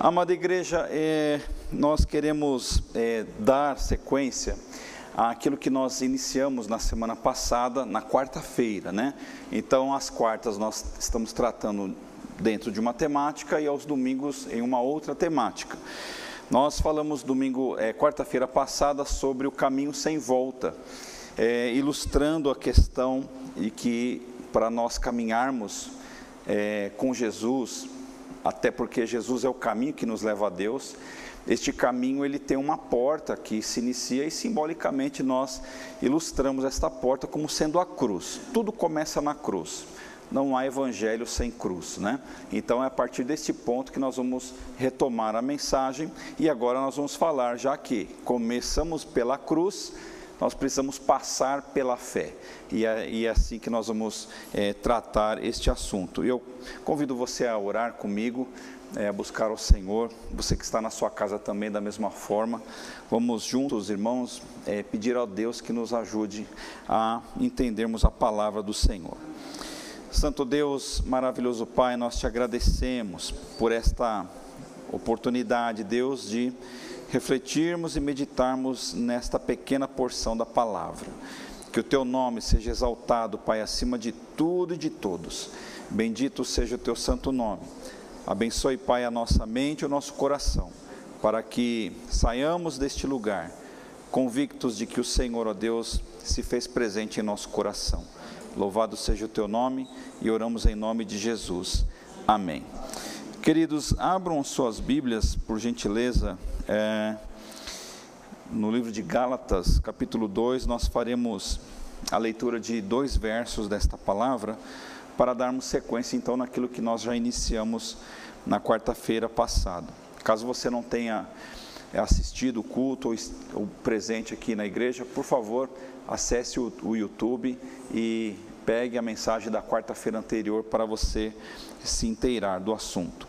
Amada igreja, é, nós queremos é, dar sequência àquilo que nós iniciamos na semana passada, na quarta-feira, né? Então, às quartas nós estamos tratando dentro de uma temática e aos domingos em uma outra temática. Nós falamos domingo, é, quarta-feira passada, sobre o caminho sem volta, ilustrando a questão de que para nós caminharmos com Jesus, até porque Jesus é o caminho que nos leva a Deus. Este caminho ele tem uma porta que se inicia e simbolicamente nós ilustramos esta porta como sendo a cruz. Tudo começa na cruz. Não há evangelho sem cruz, né? Então é a partir deste ponto que nós vamos retomar a mensagem e agora nós vamos falar já que começamos pela cruz, nós precisamos passar pela fé. E é, e é assim que nós vamos é, tratar este assunto. Eu convido você a orar comigo, é, a buscar o Senhor. Você que está na sua casa também, da mesma forma. Vamos juntos, irmãos, é, pedir ao Deus que nos ajude a entendermos a palavra do Senhor. Santo Deus, maravilhoso Pai, nós te agradecemos por esta oportunidade, Deus, de refletirmos e meditarmos nesta pequena porção da palavra. Que o teu nome seja exaltado, Pai, acima de tudo e de todos. Bendito seja o teu santo nome. Abençoe, Pai, a nossa mente e o nosso coração, para que saiamos deste lugar convictos de que o Senhor, ó Deus, se fez presente em nosso coração. Louvado seja o teu nome e oramos em nome de Jesus. Amém. Queridos, abram suas Bíblias, por gentileza, é, no livro de Gálatas, capítulo 2, nós faremos a leitura de dois versos desta palavra, para darmos sequência então naquilo que nós já iniciamos na quarta-feira passada. Caso você não tenha assistido o culto ou, presente aqui na igreja, por favor, acesse o YouTube e pegue a mensagem da quarta-feira anterior para você se inteirar do assunto.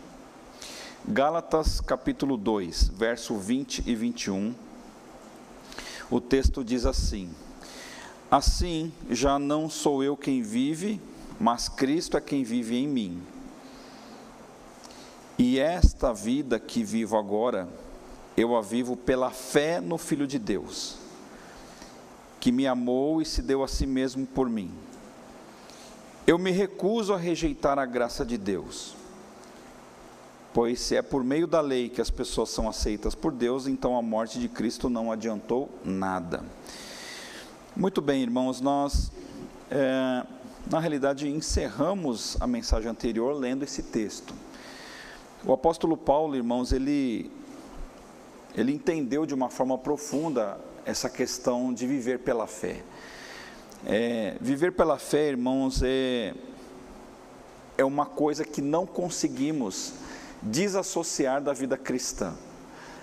Gálatas capítulo 2, verso 20 e 21. O texto diz assim: Assim já não sou eu quem vive, mas Cristo é quem vive em mim. E esta vida que vivo agora, eu a vivo pela fé no Filho de Deus, que me amou e se deu a si mesmo por mim. Eu me recuso a rejeitar a graça de Deus Pois se é por meio da lei que as pessoas são aceitas por Deus, então a morte de Cristo não adiantou nada. Muito bem, irmãos, nós, é, na realidade, encerramos a mensagem anterior lendo esse texto. O apóstolo Paulo, irmãos, ele, ele entendeu de uma forma profunda essa questão de viver pela fé. É, viver pela fé, irmãos, é, é uma coisa que não conseguimos desassociar da vida cristã.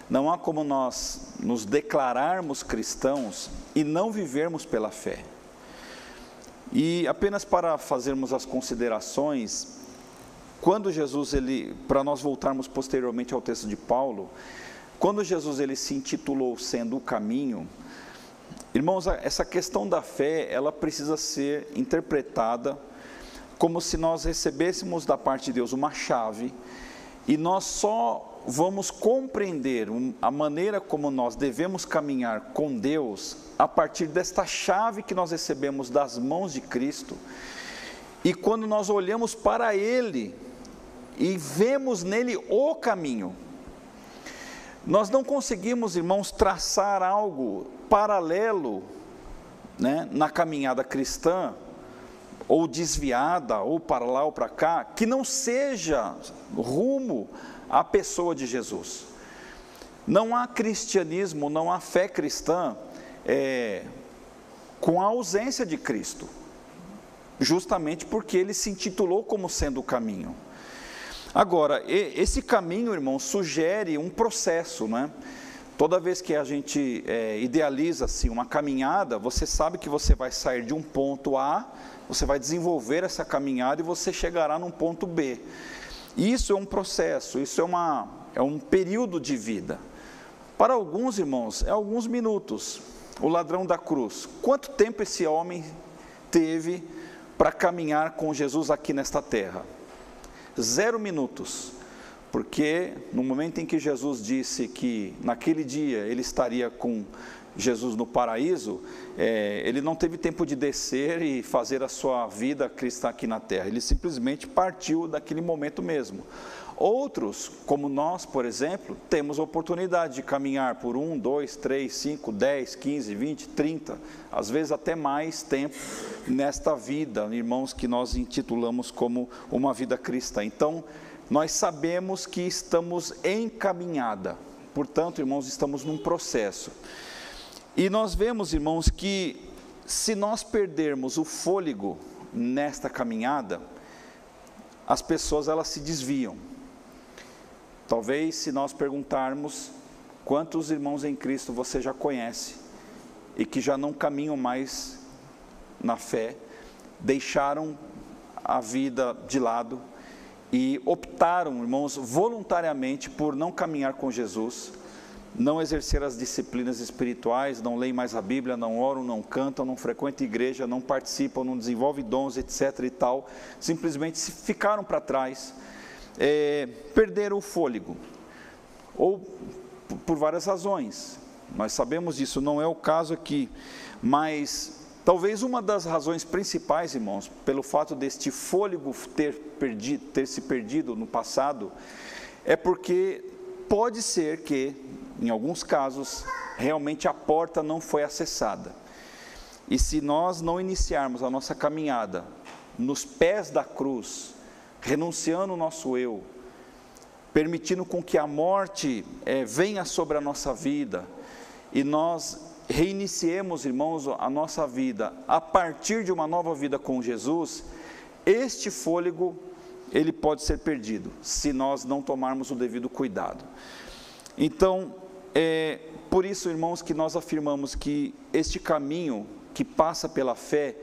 Não há como nós nos declararmos cristãos e não vivermos pela fé. E apenas para fazermos as considerações, quando Jesus ele, para nós voltarmos posteriormente ao texto de Paulo, quando Jesus ele se intitulou sendo o caminho, irmãos, essa questão da fé, ela precisa ser interpretada como se nós recebêssemos da parte de Deus uma chave e nós só vamos compreender a maneira como nós devemos caminhar com Deus a partir desta chave que nós recebemos das mãos de Cristo. E quando nós olhamos para Ele e vemos nele o caminho, nós não conseguimos, irmãos, traçar algo paralelo né, na caminhada cristã ou desviada, ou para lá ou para cá, que não seja rumo à pessoa de Jesus. Não há cristianismo, não há fé cristã é, com a ausência de Cristo, justamente porque ele se intitulou como sendo o caminho. Agora, esse caminho, irmão, sugere um processo, não é? Toda vez que a gente é, idealiza assim, uma caminhada, você sabe que você vai sair de um ponto A você vai desenvolver essa caminhada e você chegará num ponto B. Isso é um processo, isso é, uma, é um período de vida. Para alguns irmãos, é alguns minutos. O ladrão da cruz. Quanto tempo esse homem teve para caminhar com Jesus aqui nesta terra? Zero minutos. porque no momento em que Jesus disse que naquele dia ele estaria com Jesus no paraíso, é, ele não teve tempo de descer e fazer a sua vida cristã aqui na terra, ele simplesmente partiu daquele momento mesmo. Outros, como nós, por exemplo, temos a oportunidade de caminhar por um, dois, três, cinco, dez, quinze, vinte, trinta, às vezes até mais tempo nesta vida, irmãos, que nós intitulamos como uma vida cristã. Então, nós sabemos que estamos em caminhada, portanto, irmãos, estamos num processo. E nós vemos, irmãos, que se nós perdermos o fôlego nesta caminhada, as pessoas elas se desviam. Talvez se nós perguntarmos quantos irmãos em Cristo você já conhece e que já não caminham mais na fé, deixaram a vida de lado e optaram, irmãos, voluntariamente por não caminhar com Jesus, não exercer as disciplinas espirituais, não leem mais a Bíblia, não oram, não cantam, não frequentam igreja, não participam, não desenvolvem dons, etc. e tal, simplesmente ficaram para trás é, perderam o fôlego, ou por várias razões. Nós sabemos disso, não é o caso aqui, mas talvez uma das razões principais, irmãos, pelo fato deste fôlego ter, perdido, ter se perdido no passado, é porque pode ser que, em alguns casos, realmente a porta não foi acessada. E se nós não iniciarmos a nossa caminhada nos pés da cruz, renunciando o nosso eu, permitindo com que a morte é, venha sobre a nossa vida e nós reiniciemos, irmãos, a nossa vida a partir de uma nova vida com Jesus, este fôlego ele pode ser perdido se nós não tomarmos o devido cuidado. Então, é por isso, irmãos, que nós afirmamos que este caminho que passa pela fé,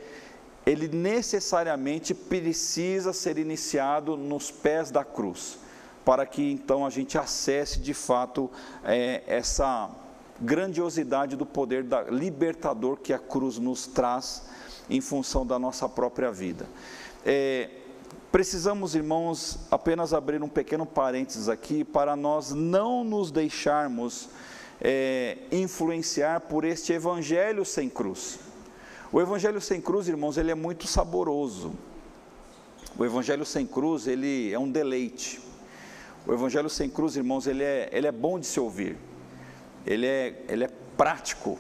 ele necessariamente precisa ser iniciado nos pés da cruz, para que então a gente acesse de fato é, essa grandiosidade do poder da, libertador que a cruz nos traz em função da nossa própria vida. É, precisamos, irmãos, apenas abrir um pequeno parênteses aqui para nós não nos deixarmos é, influenciar por este evangelho sem cruz. O evangelho sem cruz, irmãos, ele é muito saboroso. O evangelho sem cruz, ele é um deleite. O evangelho sem cruz, irmãos, ele é, ele é bom de se ouvir. Ele é, ele é prático,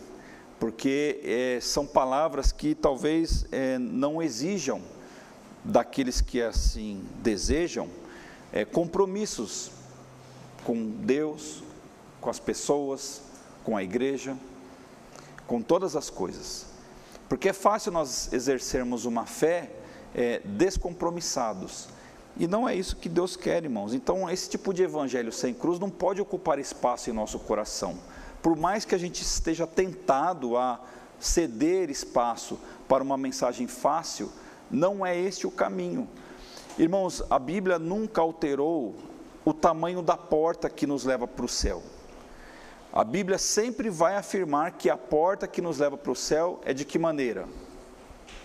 porque é, são palavras que talvez é, não exijam daqueles que assim desejam é, compromissos com Deus, com as pessoas, com a igreja, com todas as coisas. Porque é fácil nós exercermos uma fé é, descompromissados. E não é isso que Deus quer, irmãos. Então, esse tipo de evangelho sem cruz não pode ocupar espaço em nosso coração. Por mais que a gente esteja tentado a ceder espaço para uma mensagem fácil, não é este o caminho. Irmãos, a Bíblia nunca alterou o tamanho da porta que nos leva para o céu. A Bíblia sempre vai afirmar que a porta que nos leva para o céu é de que maneira?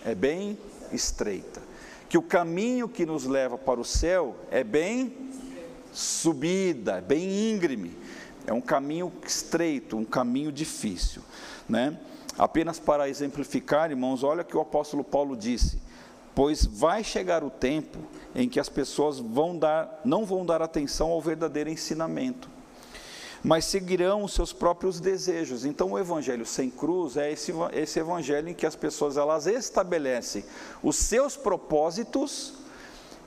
É bem estreita. Que o caminho que nos leva para o céu é bem subida, é bem íngreme. É um caminho estreito, um caminho difícil, né? Apenas para exemplificar, irmãos, olha o que o apóstolo Paulo disse: pois vai chegar o tempo em que as pessoas vão dar, não vão dar atenção ao verdadeiro ensinamento mas seguirão os seus próprios desejos. Então, o evangelho sem cruz é esse, esse evangelho em que as pessoas elas estabelecem os seus propósitos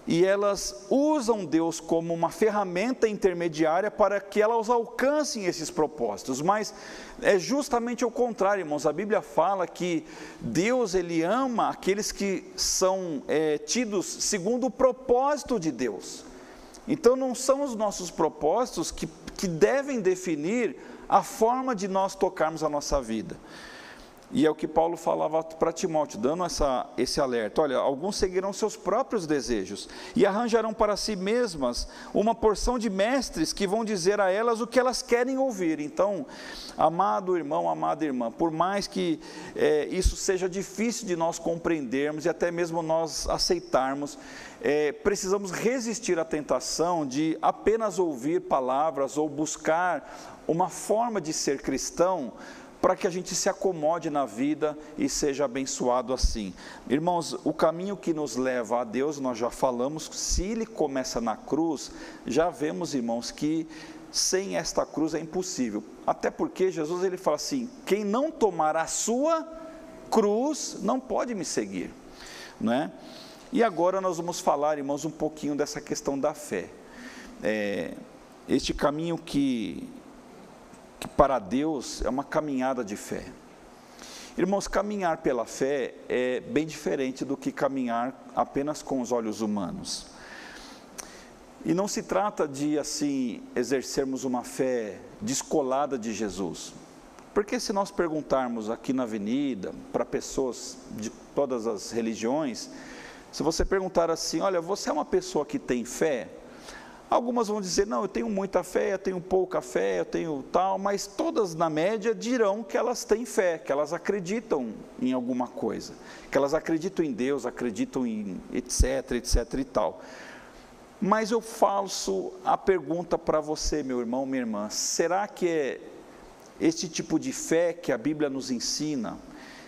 e elas usam Deus como uma ferramenta intermediária para que elas alcancem esses propósitos. Mas é justamente o contrário, irmãos. A Bíblia fala que Deus ele ama aqueles que são é, tidos segundo o propósito de Deus. Então não são os nossos propósitos que que devem definir a forma de nós tocarmos a nossa vida. E é o que Paulo falava para Timóteo, dando essa, esse alerta: olha, alguns seguirão seus próprios desejos e arranjarão para si mesmas uma porção de mestres que vão dizer a elas o que elas querem ouvir. Então, amado irmão, amada irmã, por mais que é, isso seja difícil de nós compreendermos e até mesmo nós aceitarmos, é, precisamos resistir à tentação de apenas ouvir palavras ou buscar uma forma de ser cristão para que a gente se acomode na vida e seja abençoado assim. Irmãos, o caminho que nos leva a Deus, nós já falamos, se ele começa na cruz, já vemos, irmãos, que sem esta cruz é impossível. Até porque Jesus ele fala assim: quem não tomar a sua cruz não pode me seguir, não é? E agora nós vamos falar, irmãos, um pouquinho dessa questão da fé. É, este caminho que que para Deus é uma caminhada de fé. Irmãos, caminhar pela fé é bem diferente do que caminhar apenas com os olhos humanos. E não se trata de, assim, exercermos uma fé descolada de Jesus. Porque se nós perguntarmos aqui na avenida, para pessoas de todas as religiões, se você perguntar assim, olha, você é uma pessoa que tem fé? Algumas vão dizer, não, eu tenho muita fé, eu tenho pouca fé, eu tenho tal, mas todas na média dirão que elas têm fé, que elas acreditam em alguma coisa, que elas acreditam em Deus, acreditam em etc, etc e tal. Mas eu faço a pergunta para você, meu irmão, minha irmã: será que é este tipo de fé que a Bíblia nos ensina?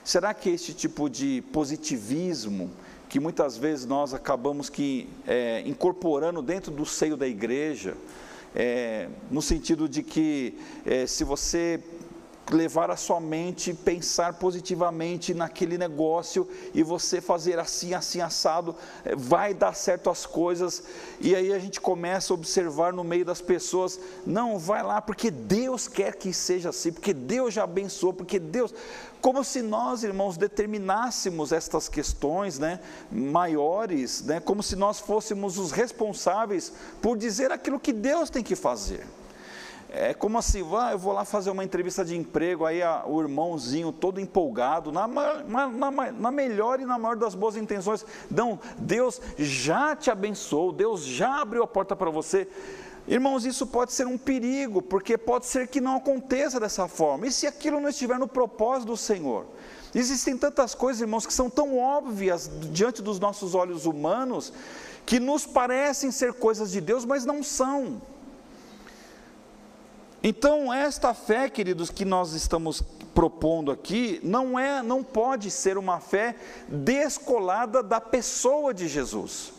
Será que é este tipo de positivismo que muitas vezes nós acabamos que é, incorporando dentro do seio da igreja, é, no sentido de que é, se você levar a sua mente, pensar positivamente naquele negócio e você fazer assim, assim, assado, é, vai dar certo as coisas. E aí a gente começa a observar no meio das pessoas: não, vai lá, porque Deus quer que seja assim, porque Deus já abençoou, porque Deus como se nós, irmãos, determinássemos estas questões né, maiores, né, como se nós fôssemos os responsáveis por dizer aquilo que Deus tem que fazer. É como assim, ah, eu vou lá fazer uma entrevista de emprego, aí a, o irmãozinho todo empolgado, na, na, na, na, melhor e na maior das boas intenções, não, Deus já te abençoou, Deus já abriu a porta para você. Irmãos, isso pode ser um perigo, porque pode ser que não aconteça dessa forma. E se aquilo não estiver no propósito do Senhor? Existem tantas coisas, irmãos, que são tão óbvias diante dos nossos olhos humanos, que nos parecem ser coisas de Deus, mas não são. Então, esta fé, queridos, que nós estamos propondo aqui, não é, não pode ser uma fé descolada da pessoa de Jesus.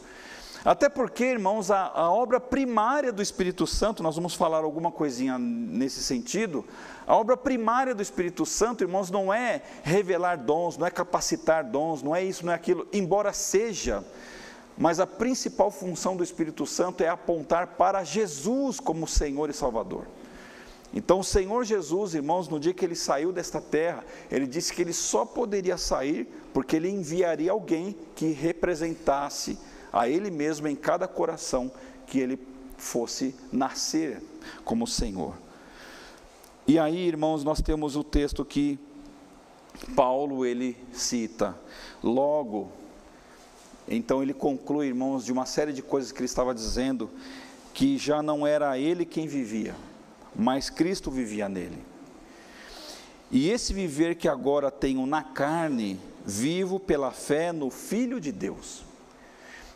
Até porque, irmãos, a, a, obra primária do Espírito Santo, nós vamos falar alguma coisinha nesse sentido. A obra primária do Espírito Santo, irmãos, não é revelar dons, não é capacitar dons, não é isso, não é aquilo, embora seja, mas a principal função do Espírito Santo é apontar para Jesus como Senhor e Salvador. Então, o Senhor Jesus, irmãos, no dia que ele saiu desta terra, ele disse que ele só poderia sair porque ele enviaria alguém que representasse a Ele mesmo em cada coração que ele fosse nascer como Senhor. E aí, irmãos, nós temos o texto que Paulo ele cita. Logo, então ele conclui, irmãos, de uma série de coisas que ele estava dizendo, que já não era ele quem vivia, mas Cristo vivia nele. E esse viver que agora tenho na carne, vivo pela fé no Filho de Deus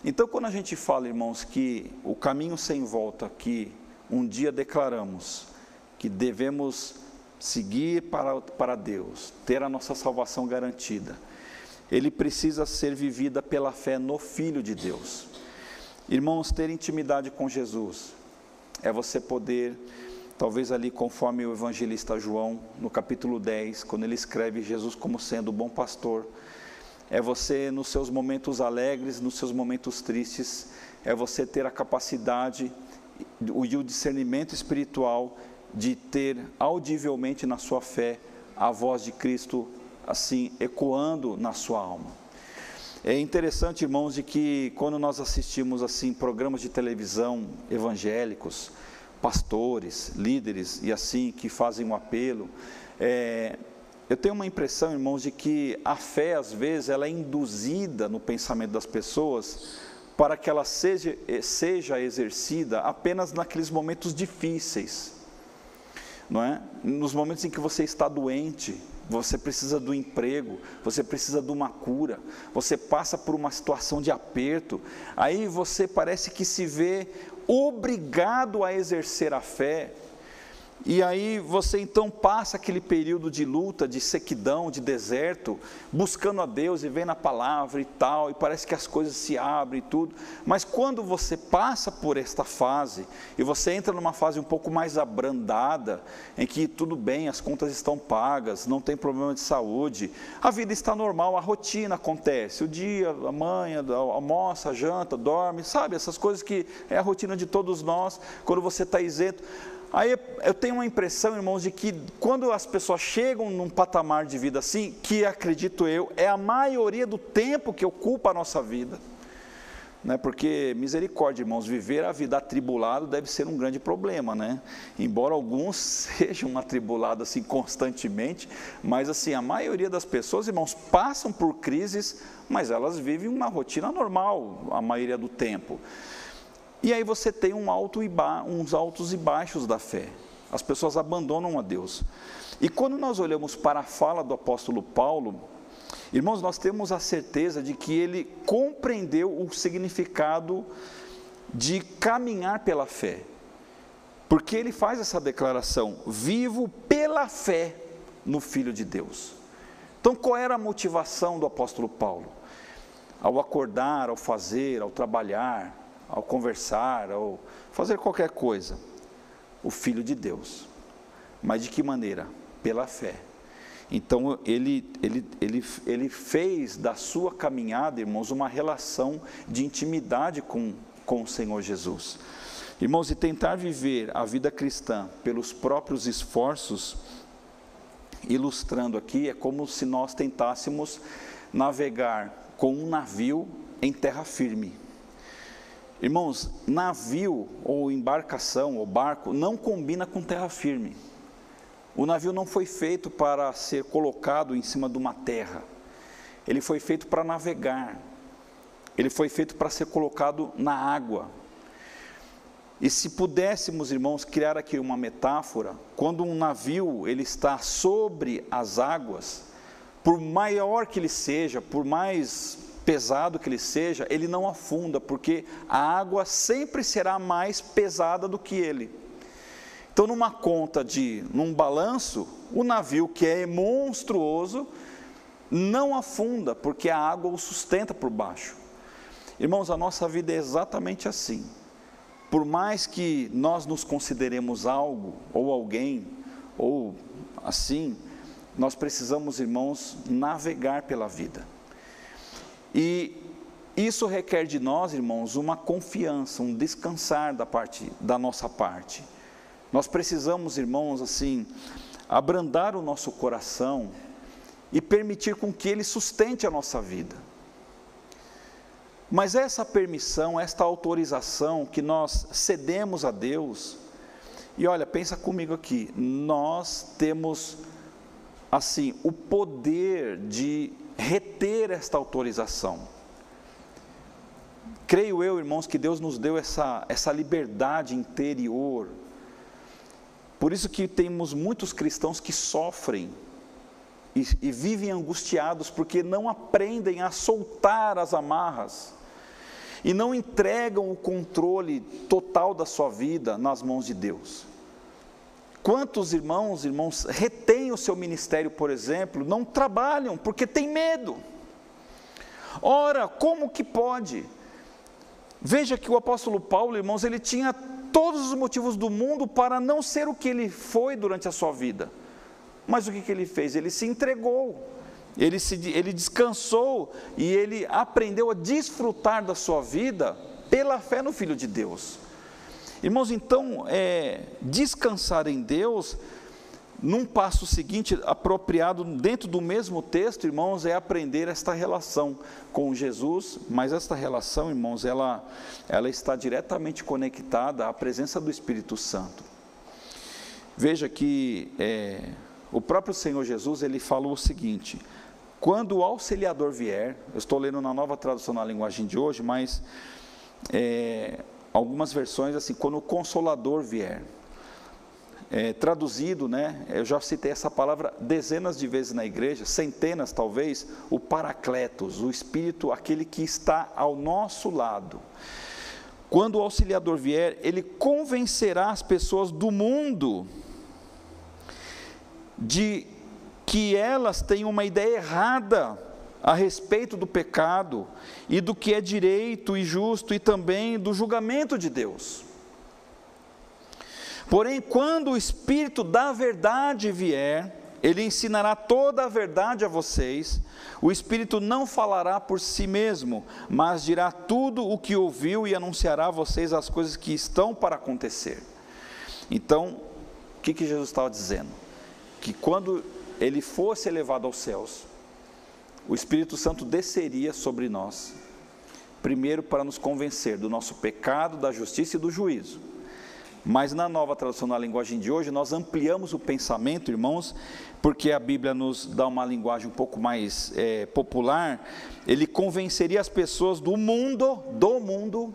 então, quando a gente fala, irmãos, que o caminho sem volta que um dia declaramos que devemos seguir para, para Deus, ter a nossa salvação garantida, ele precisa ser vivida pela fé no Filho de Deus. Irmãos, ter intimidade com Jesus é você poder, talvez ali conforme o evangelista João, no capítulo 10, quando ele escreve Jesus como sendo o bom pastor, é você, nos seus momentos alegres, nos seus momentos tristes, é você ter a capacidade e o discernimento espiritual de ter audivelmente na sua fé a voz de Cristo assim ecoando na sua alma. É interessante, irmãos, de que quando nós assistimos assim programas de televisão evangélicos, pastores, líderes e assim que fazem um apelo, é, eu tenho uma impressão, irmãos, de que a fé, às vezes, ela é induzida no pensamento das pessoas para que ela seja, seja exercida apenas naqueles momentos difíceis, não é? Nos momentos em que você está doente, você precisa do emprego, você precisa de uma cura, você passa por uma situação de aperto, aí você parece que se vê obrigado a exercer a fé, e aí você então passa aquele período de luta, de sequidão, de deserto, buscando a Deus e vem na palavra e tal, e parece que as coisas se abrem e tudo. Mas quando você passa por esta fase e você entra numa fase um pouco mais abrandada, em que tudo bem, as contas estão pagas, não tem problema de saúde, a vida está normal, a rotina acontece, o dia, a manhã, almoça, janta, dorme, sabe, essas coisas que é a rotina de todos nós, quando você está isento Aí eu tenho uma impressão, irmãos, de que quando as pessoas chegam num patamar de vida assim, que acredito eu, é a maioria do tempo que ocupa a nossa vida. Né? Porque, misericórdia, irmãos, viver a vida atribulado deve ser um grande problema, né? Embora alguns sejam atribulados assim constantemente, mas assim, a maioria das pessoas, irmãos, passam por crises, mas elas vivem uma rotina normal a maioria do tempo. E aí você tem um alto e uns altos e baixos da fé. As pessoas abandonam a Deus. E quando nós olhamos para a fala do apóstolo Paulo, irmãos, nós temos a certeza de que ele compreendeu o significado de caminhar pela fé. Porque ele faz essa declaração: vivo pela fé no Filho de Deus. Então, qual era a motivação do apóstolo Paulo? Ao acordar, ao fazer, ao trabalhar, ao conversar, ao fazer qualquer coisa, o Filho de Deus. Mas de que maneira? Pela fé. Então ele, ele, ele, ele fez da sua caminhada, irmãos, uma relação de intimidade com, com o Senhor Jesus. Irmãos, e tentar viver a vida cristã pelos próprios esforços, ilustrando aqui, é como se nós tentássemos navegar com um navio em terra firme. Irmãos, navio ou embarcação ou barco não combina com terra firme. O navio não foi feito para ser colocado em cima de uma terra. Ele foi feito para navegar. Ele foi feito para ser colocado na água. E se pudéssemos, irmãos, criar aqui uma metáfora, quando um navio ele está sobre as águas, por maior que ele seja, por mais pesado que ele seja, ele não afunda, porque a água sempre será mais pesada do que ele. Então, numa conta de, num balanço, o navio que é monstruoso não afunda, porque a água o sustenta por baixo. Irmãos, a nossa vida é exatamente assim. Por mais que nós nos consideremos algo ou alguém, ou assim, nós precisamos, irmãos, navegar pela vida. E isso requer de nós, irmãos, uma confiança, um descansar da parte da nossa parte. Nós precisamos, irmãos, assim, abrandar o nosso coração e permitir com que ele sustente a nossa vida. Mas essa permissão, esta autorização que nós cedemos a Deus, e olha, pensa comigo aqui, nós temos assim o poder de reter esta autorização. Creio eu, irmãos, que Deus nos deu essa, essa liberdade interior. Por isso que temos muitos cristãos que sofrem e, e vivem angustiados porque não aprendem a soltar as amarras e não entregam o controle total da sua vida nas mãos de Deus. Quantos irmãos, irmãos, retêm o seu ministério, por exemplo, não trabalham porque tem medo. Ora, como que pode? Veja que o apóstolo Paulo, irmãos, ele tinha todos os motivos do mundo para não ser o que ele foi durante a sua vida. Mas o que, que ele fez? Ele se entregou, ele, se, ele descansou e ele aprendeu a desfrutar da sua vida pela fé no Filho de Deus. Irmãos, então, é, descansar em Deus, num passo seguinte, apropriado dentro do mesmo texto, irmãos, é aprender esta relação com Jesus, mas esta relação, irmãos, ela, ela está diretamente conectada à presença do Espírito Santo. Veja que é, o próprio Senhor Jesus, ele falou o seguinte: quando o auxiliador vier, eu estou lendo na nova tradução na linguagem de hoje, mas é, algumas versões assim, quando o consolador vier. É, traduzido, né, eu já citei essa palavra dezenas de vezes na igreja, centenas talvez, o paracletos, o Espírito, aquele que está ao nosso lado. Quando o auxiliador vier, ele convencerá as pessoas do mundo de que elas têm uma ideia errada a respeito do pecado e do que é direito e justo e também do julgamento de Deus. Porém, quando o Espírito da verdade vier, ele ensinará toda a verdade a vocês. O Espírito não falará por si mesmo, mas dirá tudo o que ouviu e anunciará a vocês as coisas que estão para acontecer. Então, o que, que Jesus estava dizendo? Que quando ele fosse elevado aos céus, o Espírito Santo desceria sobre nós, primeiro para nos convencer do nosso pecado, da justiça e do juízo. Mas na nova tradução, na linguagem de hoje, nós ampliamos o pensamento, irmãos, porque a Bíblia nos dá uma linguagem um pouco mais é, popular. Ele convenceria as pessoas do mundo, do mundo,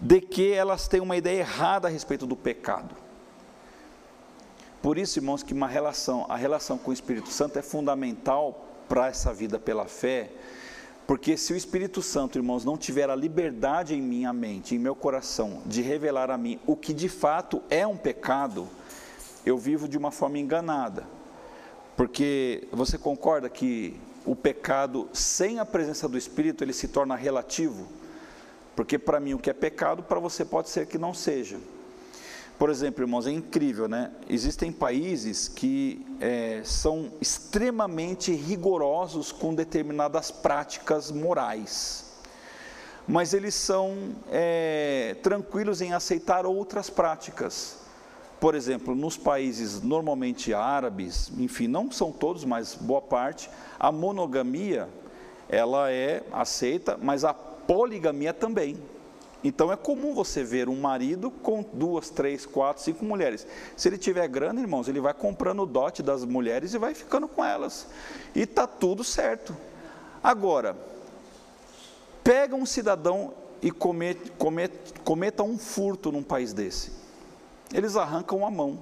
de que elas têm uma ideia errada a respeito do pecado. Por isso, irmãos, que uma relação, a relação com o Espírito Santo é fundamental para essa vida pela fé, porque se o Espírito Santo, irmãos, não tiver a liberdade em minha mente, em meu coração, de revelar a mim o que de fato é um pecado, eu vivo de uma forma enganada. Porque você concorda que o pecado sem a presença do Espírito, ele se torna relativo? Porque para mim o que é pecado, para você pode ser que não seja. Por exemplo, irmãos, é incrível, né? Existem países que é, são extremamente rigorosos com determinadas práticas morais, mas eles são é, tranquilos em aceitar outras práticas. Por exemplo, nos países normalmente árabes, enfim, não são todos, mas boa parte, a monogamia ela é aceita, mas a poligamia também. Então é comum você ver um marido com duas, três, quatro, cinco mulheres. Se ele tiver grana, irmãos, ele vai comprando o dote das mulheres e vai ficando com elas. E está tudo certo. Agora, pega um cidadão e cometa, cometa, cometa um furto num país desse. Eles arrancam a mão,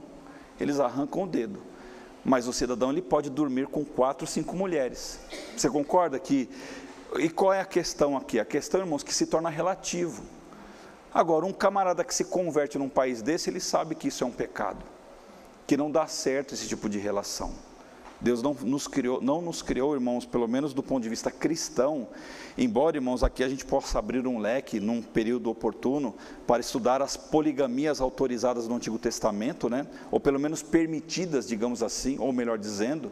eles arrancam o dedo. Mas o cidadão ele pode dormir com quatro, cinco mulheres. Você concorda que? E qual é a questão aqui? A questão, irmãos, que se torna relativo. Agora, um camarada que se converte num país desse, ele sabe que isso é um pecado, que não dá certo esse tipo de relação. Deus não nos criou, não nos criou, irmãos, pelo menos do ponto de vista cristão, embora, irmãos, aqui a gente possa abrir um leque num período oportuno para estudar as poligamias autorizadas no Antigo Testamento, né? Ou pelo menos permitidas, digamos assim, ou melhor dizendo,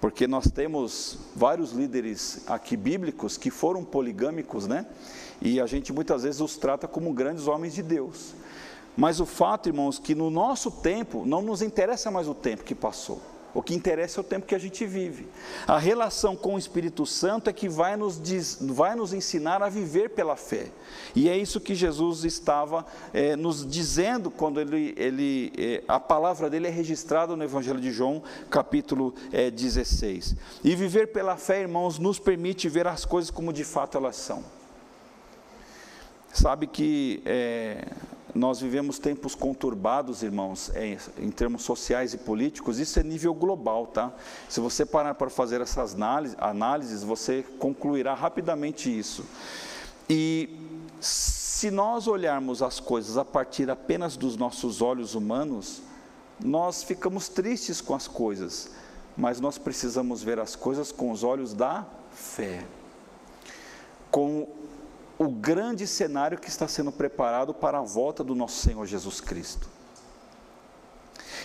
porque nós temos vários líderes aqui bíblicos que foram poligâmicos, né? E a gente muitas vezes os trata como grandes homens de Deus. Mas o fato, irmãos, que no nosso tempo não nos interessa mais o tempo que passou. O que interessa é o tempo que a gente vive. A relação com o Espírito Santo é que vai nos, diz, vai nos ensinar a viver pela fé. E é isso que Jesus estava é, nos dizendo quando ele, ele é, a palavra dele é registrada no Evangelho de João, capítulo é, 16. E viver pela fé, irmãos, nos permite ver as coisas como de fato elas são. Sabe que nós vivemos tempos conturbados, irmãos, é, em termos sociais e políticos, isso é nível global, tá? Se você parar para fazer essas análises, você concluirá rapidamente isso. E se nós olharmos as coisas a partir apenas dos nossos olhos humanos, nós ficamos tristes com as coisas, mas nós precisamos ver as coisas com os olhos da fé, com o grande cenário que está sendo preparado para a volta do nosso Senhor Jesus Cristo.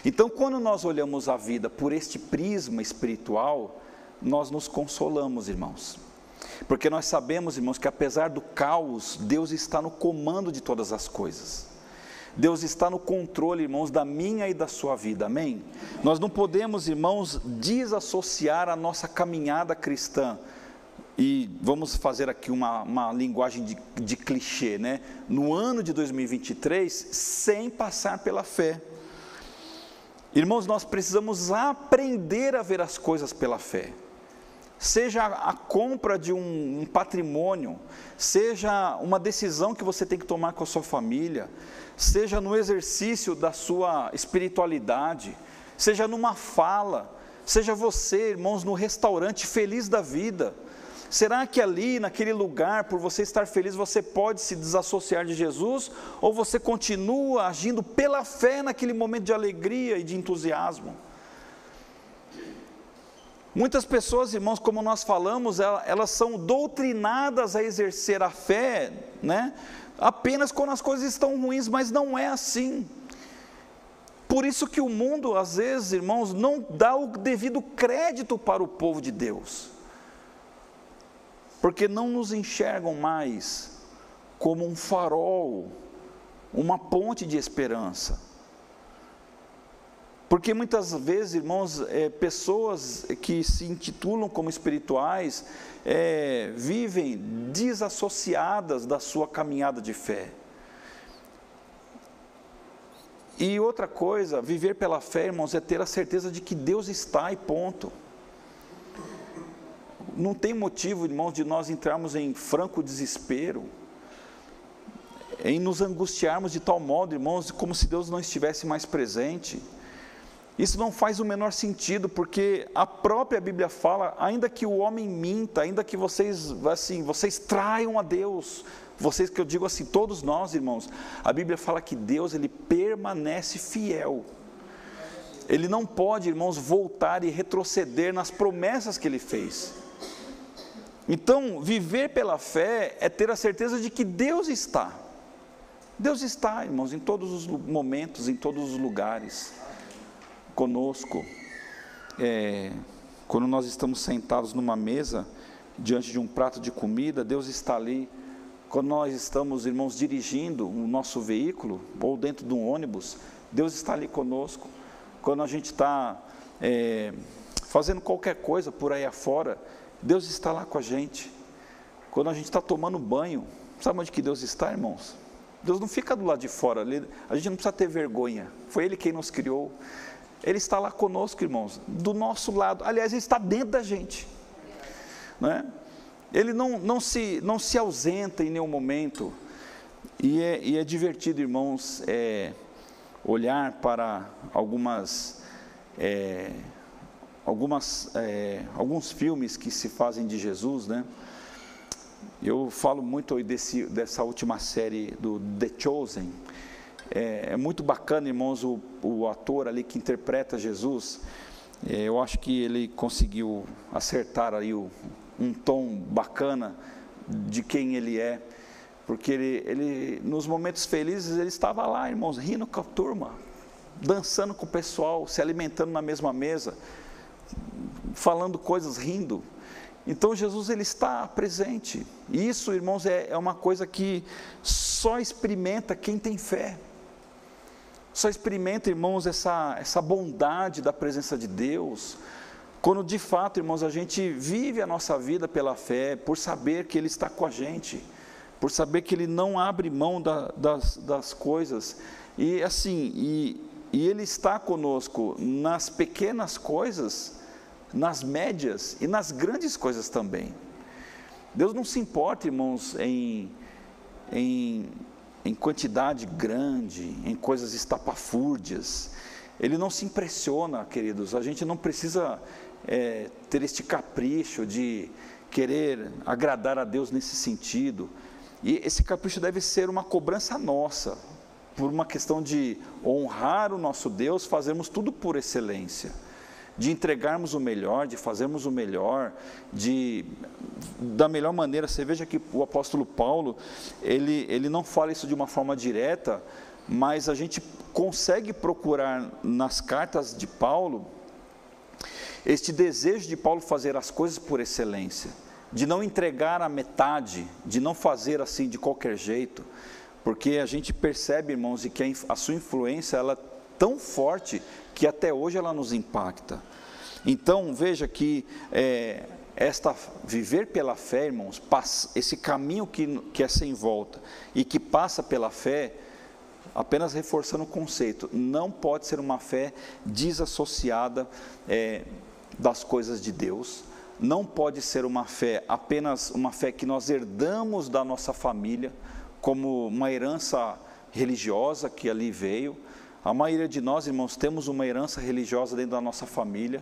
Então, quando nós olhamos a vida por este prisma espiritual, nós nos consolamos, irmãos. Porque nós sabemos, irmãos, que apesar do caos, Deus está no comando de todas as coisas. Deus está no controle, irmãos, da minha e da sua vida, amém? Nós não podemos, irmãos, desassociar a nossa caminhada cristã e vamos fazer aqui uma, uma linguagem de, de clichê, né? No ano de 2023, sem passar pela fé. Irmãos, nós precisamos aprender a ver as coisas pela fé. Seja a compra de um, um patrimônio, seja uma decisão que você tem que tomar com a sua família, seja no exercício da sua espiritualidade, seja numa fala, seja você, irmãos, no restaurante feliz da vida. Será que ali, naquele lugar, por você estar feliz, você pode se desassociar de Jesus? Ou você continua agindo pela fé naquele momento de alegria e de entusiasmo? Muitas pessoas, irmãos, como nós falamos, elas são doutrinadas a exercer a fé, né? Apenas quando as coisas estão ruins, mas não é assim. Por isso que o mundo, às vezes, irmãos, não dá o devido crédito para o povo de Deus. Porque não nos enxergam mais como um farol, uma ponte de esperança. Porque muitas vezes, irmãos, é, pessoas que se intitulam como espirituais é, vivem desassociadas da sua caminhada de fé. E outra coisa, viver pela fé, irmãos, é ter a certeza de que Deus está e ponto. Não tem motivo, irmãos, de nós entrarmos em franco desespero, em nos angustiarmos de tal modo, irmãos, como se Deus não estivesse mais presente. Isso não faz o menor sentido, porque a própria Bíblia fala, ainda que o homem minta, ainda que vocês, assim, vocês traiam a Deus, vocês que eu digo assim, todos nós, irmãos, a Bíblia fala que Deus ele permanece fiel. Ele não pode, irmãos, voltar e retroceder nas promessas que ele fez. Então, viver pela fé é ter a certeza de que Deus está. Deus está, irmãos, em todos os momentos, em todos os lugares, conosco. É, quando nós estamos sentados numa mesa, diante de um prato de comida, Deus está ali quando nós estamos, irmãos, dirigindo o nosso veículo ou dentro de um ônibus, Deus está ali conosco. Quando a gente está é, fazendo qualquer coisa por aí afora, Deus está lá com a gente. Quando a gente está tomando banho, sabe onde que Deus está, irmãos? Deus não fica do lado de fora, a gente não precisa ter vergonha. Foi Ele quem nos criou. Ele está lá conosco, irmãos, do nosso lado. Aliás, Ele está dentro da gente. Não é? Ele não, não, se, não se ausenta em nenhum momento. E é, e é divertido, irmãos, é, olhar para algumas, é, algumas, é, alguns filmes que se fazem de Jesus, né? Eu falo muito desse, dessa última série do The Chosen. É, é muito bacana, irmãos, o, o, ator ali que interpreta Jesus. É, eu acho que ele conseguiu acertar aí o, um tom bacana de quem ele é, porque ele, ele nos momentos felizes ele estava lá, irmãos, rindo com a turma, dançando com o pessoal, se alimentando na mesma mesa, falando coisas, rindo. Então Jesus ele está presente. E isso, irmãos, é, é uma coisa que só experimenta quem tem fé. Só experimenta, irmãos, essa, essa bondade da presença de Deus, quando de fato, irmãos, a gente vive a nossa vida pela fé, por saber que Ele está com a gente, por saber que Ele não abre mão da, das, das coisas, e assim, e, e Ele está conosco nas pequenas coisas, nas médias e nas grandes coisas também. Deus não se importa, irmãos, em, em, em quantidade grande, em coisas estapafúrdias. Ele não se impressiona, queridos. A gente não precisa é, ter este capricho de querer agradar a Deus nesse sentido. E esse capricho deve ser uma cobrança nossa, por uma questão de honrar o nosso Deus, fazermos tudo por excelência, de entregarmos o melhor, de fazermos o melhor, de da melhor maneira. Você veja que o apóstolo Paulo, ele, ele não fala isso de uma forma direta, mas a gente consegue procurar nas cartas de Paulo este desejo de Paulo fazer as coisas por excelência, de não entregar a metade, de não fazer assim de qualquer jeito, porque a gente percebe, irmãos, e que a sua influência ela é tão forte que até hoje ela nos impacta. Então veja que é, esta viver pela fé, irmãos, passa, esse caminho que, que é sem volta e que passa pela fé, apenas reforçando o conceito, não pode ser uma fé desassociada é, das coisas de Deus, não pode ser uma fé apenas uma fé que nós herdamos da nossa família, como uma herança religiosa que ali veio. A maioria de nós, irmãos, temos uma herança religiosa dentro da nossa família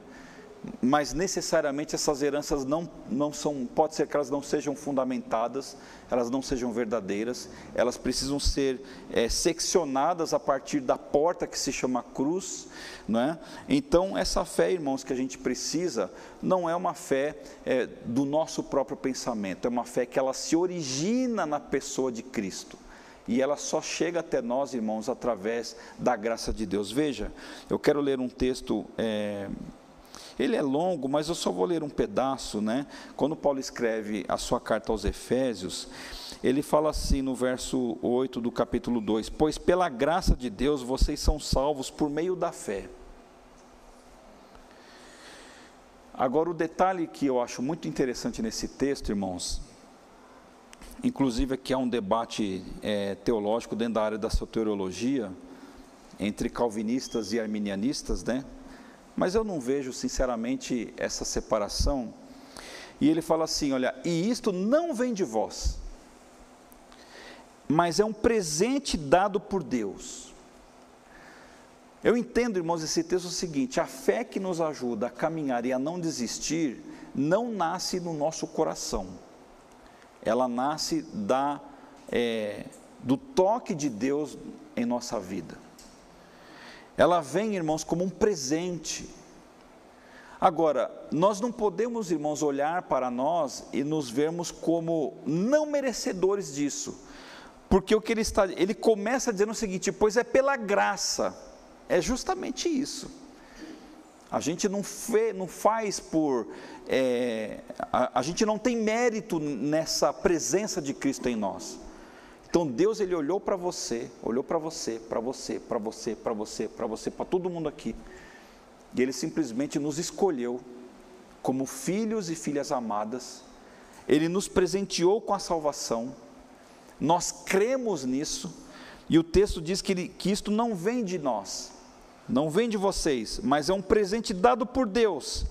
mas necessariamente essas heranças não, não são, pode ser que elas não sejam fundamentadas, elas não sejam verdadeiras, elas precisam ser é, seccionadas a partir da porta que se chama cruz, não é? Então essa fé, irmãos, que a gente precisa, não é uma fé é, do nosso próprio pensamento, é uma fé que ela se origina na pessoa de Cristo. E ela só chega até nós, irmãos, através da graça de Deus. Veja, eu quero ler um texto é, ele é longo, mas eu só vou ler um pedaço, né? Quando Paulo escreve a sua carta aos Efésios, ele fala assim no verso 8 do capítulo 2: Pois pela graça de Deus vocês são salvos por meio da fé. Agora, o detalhe que eu acho muito interessante nesse texto, irmãos, inclusive aqui há um debate é, teológico dentro da área da soteriologia, entre calvinistas e arminianistas, né? Mas eu não vejo, sinceramente, essa separação. E ele fala assim: olha, e isto não vem de vós, mas é um presente dado por Deus. Eu entendo, irmãos, esse texto é o seguinte: a fé que nos ajuda a caminhar e a não desistir, não nasce no nosso coração, ela nasce da, é, do toque de Deus em nossa vida ela vem, irmãos, como um presente. Agora, nós não podemos, irmãos, olhar para nós e nos vermos como não merecedores disso. Porque o que ele está, ele começa dizendo o seguinte: pois é pela graça. É justamente isso. A gente não, fe, não faz por. É, a, a gente não tem mérito nessa presença de Cristo em nós. Então Deus ele olhou para você, olhou para você, para você, para você, para você, para você, para todo mundo aqui. E ele simplesmente nos escolheu como filhos e filhas amadas. Ele nos presenteou com a salvação. Nós cremos nisso. E o texto diz que, que isto não vem de nós, não vem de vocês, mas é um presente dado por Deus.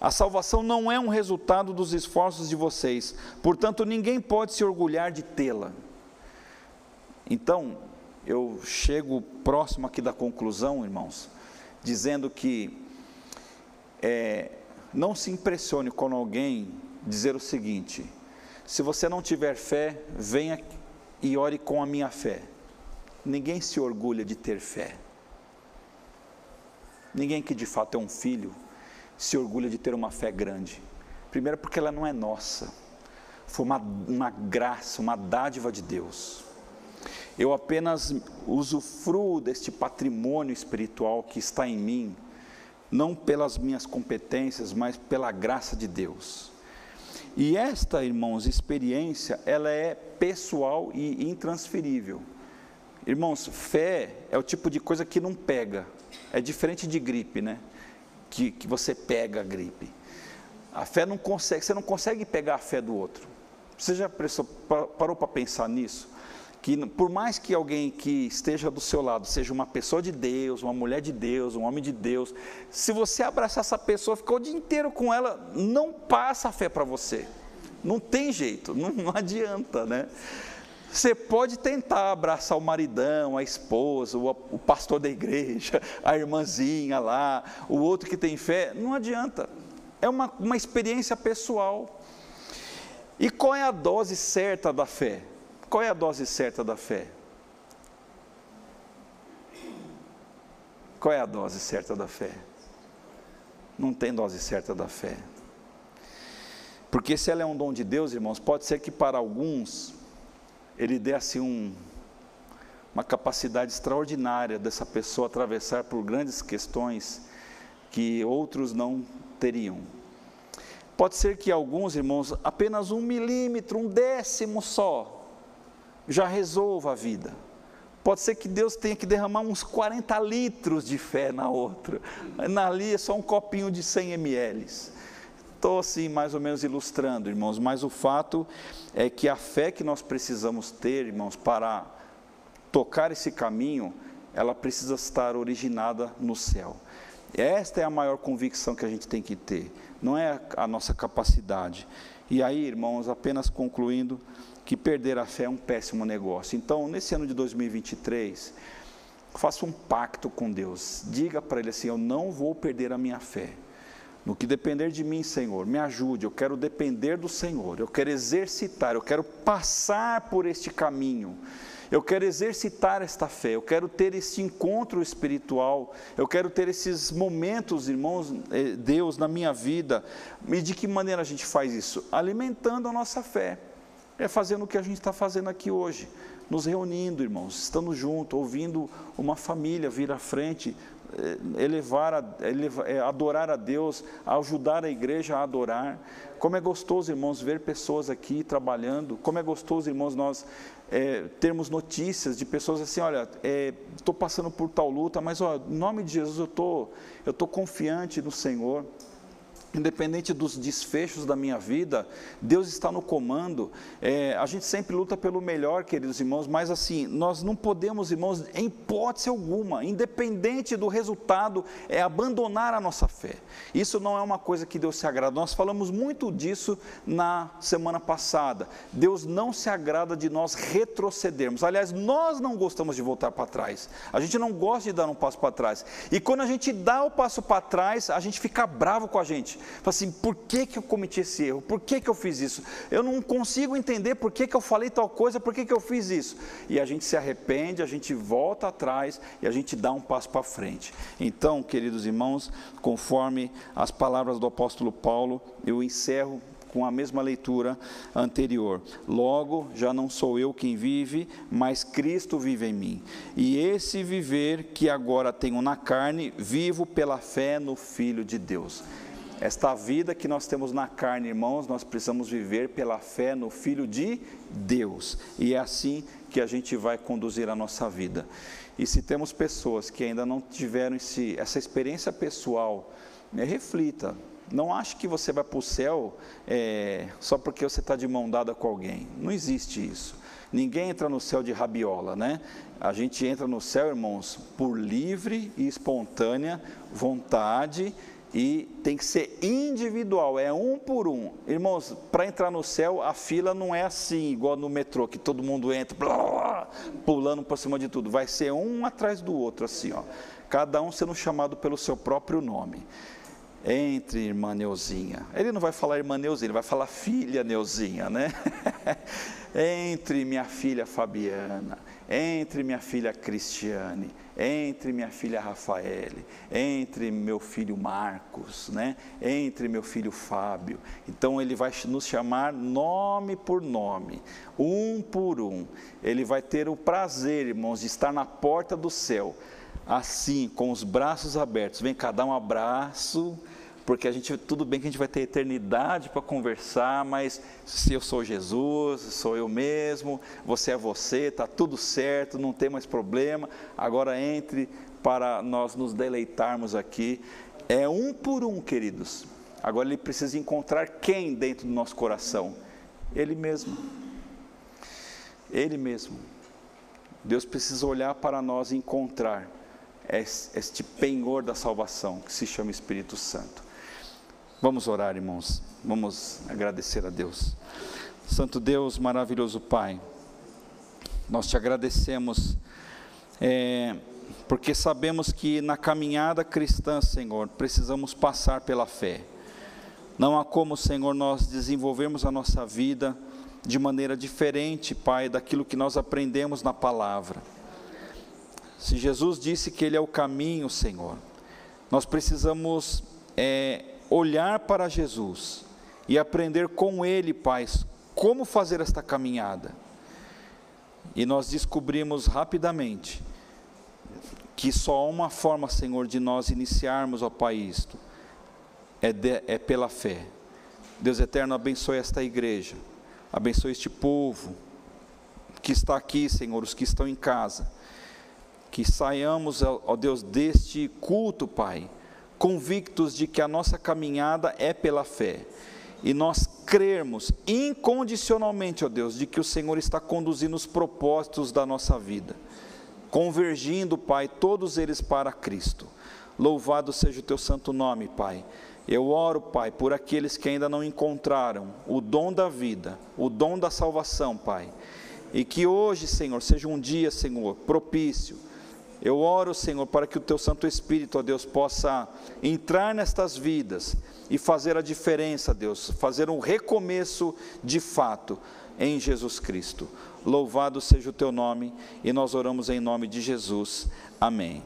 A salvação não é um resultado dos esforços de vocês, portanto, ninguém pode se orgulhar de tê-la. Então, eu chego próximo aqui da conclusão, irmãos, dizendo que é, não se impressione quando alguém dizer o seguinte: se você não tiver fé, venha e ore com a minha fé. Ninguém se orgulha de ter fé. Ninguém que de fato é um filho se orgulha de ter uma fé grande. Primeiro, porque ela não é nossa, foi uma, uma graça, uma dádiva de Deus. Eu apenas usufruo deste patrimônio espiritual que está em mim, não pelas minhas competências, mas pela graça de Deus. E esta, irmãos, experiência, ela é pessoal e intransferível. Irmãos, fé é o tipo de coisa que não pega. É diferente de gripe, né? Que, que você pega a gripe. A fé não consegue, você não consegue pegar a fé do outro. Você já parou para pensar nisso? Que por mais que alguém que esteja do seu lado seja uma pessoa de Deus, uma mulher de Deus, um homem de Deus, se você abraçar essa pessoa, ficar o dia inteiro com ela, não passa a fé para você. Não tem jeito, não, não adianta, né? Você pode tentar abraçar o maridão, a esposa, o, o, pastor da igreja, a irmãzinha lá, o outro que tem fé, não adianta. É uma, uma experiência pessoal. E qual é a dose certa da fé? Qual é a dose certa da fé? Qual é a dose certa da fé? Não tem dose certa da fé. Porque se ela é um dom de Deus, irmãos, pode ser que para alguns ele dê assim um, uma capacidade extraordinária dessa pessoa atravessar por grandes questões que outros não teriam. Pode ser que alguns irmãos, apenas um milímetro, um décimo só, já resolva a vida. Pode ser que Deus tenha que derramar uns 40 litros de fé na outra. Na ali é só um copinho de 100 ml. Estou assim mais ou menos ilustrando, irmãos, mas o fato é que a fé que nós precisamos ter, irmãos, para tocar esse caminho, ela precisa estar originada no céu. Esta é a maior convicção que a gente tem que ter, não é a nossa capacidade. E aí, irmãos, apenas concluindo, que perder a fé é um péssimo negócio. Então, nesse ano de 2023, faça um pacto com Deus. Diga para Ele assim: Eu não vou perder a minha fé. No que depender de mim, Senhor, me ajude. Eu quero depender do Senhor. Eu quero exercitar. Eu quero passar por este caminho. Eu quero exercitar esta fé, eu quero ter este encontro espiritual, eu quero ter esses momentos, irmãos, eh, Deus, na minha vida. E de que maneira a gente faz isso? Alimentando a nossa fé, é fazendo o que a gente está fazendo aqui hoje, nos reunindo, irmãos, estando junto, ouvindo uma família vir à frente, eh, elevar, elevar, eh, adorar a Deus, ajudar a igreja a adorar. Como é gostoso, irmãos, ver pessoas aqui trabalhando. Como é gostoso, irmãos, nós é, termos notícias de pessoas assim, olha, estou é, passando por tal luta, mas ó, em nome de Jesus eu tô, estou tô confiante no Senhor independente dos desfechos da minha vida, Deus está no comando. É, a gente sempre luta pelo melhor, queridos irmãos, mas assim, nós não podemos, irmãos, em hipótese alguma, independente do resultado, é abandonar a nossa fé. Isso não é uma coisa que Deus se agrada. Nós falamos muito disso na semana passada. Deus não se agrada de nós retrocedermos. Aliás, nós não gostamos de voltar para trás. A gente não gosta de dar um passo para trás. E quando a gente dá o passo para trás, a gente fica bravo com a gente. Fala assim, por que, que eu cometi esse erro? Por que, que eu fiz isso? Eu não consigo entender por que, que eu falei tal coisa, por que, que eu fiz isso? E a gente se arrepende, a gente volta atrás e a gente dá um passo para frente. Então, queridos irmãos, conforme as palavras do apóstolo Paulo, eu encerro com a mesma leitura anterior. Logo, já não sou eu quem vive, mas Cristo vive em mim. E esse viver que agora tenho na carne, vivo pela fé no Filho de Deus. Esta vida que nós temos na carne, irmãos, nós precisamos viver pela fé no Filho de Deus. E é assim que a gente vai conduzir a nossa vida. E se temos pessoas que ainda não tiveram esse, essa experiência pessoal, né, reflita. Não ache que você vai para o céu é, só porque você está de mão dada com alguém. Não existe isso. Ninguém entra no céu de rabiola, né? A gente entra no céu, irmãos, por livre e espontânea vontade e tem que ser individual, é um por um. Irmãos, para entrar no céu, a fila não é assim, igual no metrô, que todo mundo entra blá, pulando por cima de tudo. Vai ser um atrás do outro, assim, ó. Cada um sendo chamado pelo seu próprio nome. Entre, irmã Neuzinha. Ele não vai falar irmã Neuzinha, ele vai falar filha Neuzinha, né? Entre minha filha Fabiana entre minha filha Cristiane, entre minha filha Rafaele, entre meu filho Marcos, né? entre meu filho Fábio. Então ele vai nos chamar nome por nome, um por um. Ele vai ter o prazer, irmãos, de estar na porta do céu, assim, com os braços abertos. Vem cá, dá um abraço porque a gente tudo bem que a gente vai ter eternidade para conversar, mas se eu sou Jesus, sou eu mesmo, você é você, está tudo certo, não tem mais problema. Agora entre para nós nos deleitarmos aqui. É um por um, queridos. Agora ele precisa encontrar quem dentro do nosso coração? Ele mesmo. Ele mesmo. Deus precisa olhar para nós e encontrar este penhor da salvação que se chama Espírito Santo. Vamos orar, irmãos. Vamos agradecer a Deus. Santo Deus, maravilhoso Pai, nós te agradecemos, é, porque sabemos que na caminhada cristã, Senhor, precisamos passar pela fé. Não há como, Senhor, nós desenvolvermos a nossa vida de maneira diferente, Pai, daquilo que nós aprendemos na palavra. Se Jesus disse que Ele é o caminho, Senhor, nós precisamos é, olhar para Jesus e aprender com Ele, Pai, como fazer esta caminhada. E nós descobrimos rapidamente que só há uma forma, Senhor, de nós iniciarmos, ó Pai, isto, é, de, é pela fé. Deus eterno, abençoe esta igreja, abençoe este povo que está aqui, Senhor, os que estão em casa. Que saiamos, ó Deus, deste culto, Pai convictos de que a nossa caminhada é pela fé. E nós crermos incondicionalmente, ó Deus, de que o Senhor está conduzindo os propósitos da nossa vida, convergindo, Pai, todos eles para Cristo. Louvado seja o teu santo nome, Pai. Eu oro, Pai, por aqueles que ainda não encontraram o dom da vida, o dom da salvação, Pai. E que hoje, Senhor, seja um dia, Senhor, propício. Eu oro, Senhor, para que o teu Santo Espírito, ó Deus, possa entrar nestas vidas e fazer a diferença, Deus, fazer um recomeço de fato em Jesus Cristo. Louvado seja o teu nome e nós oramos em nome de Jesus. Amém.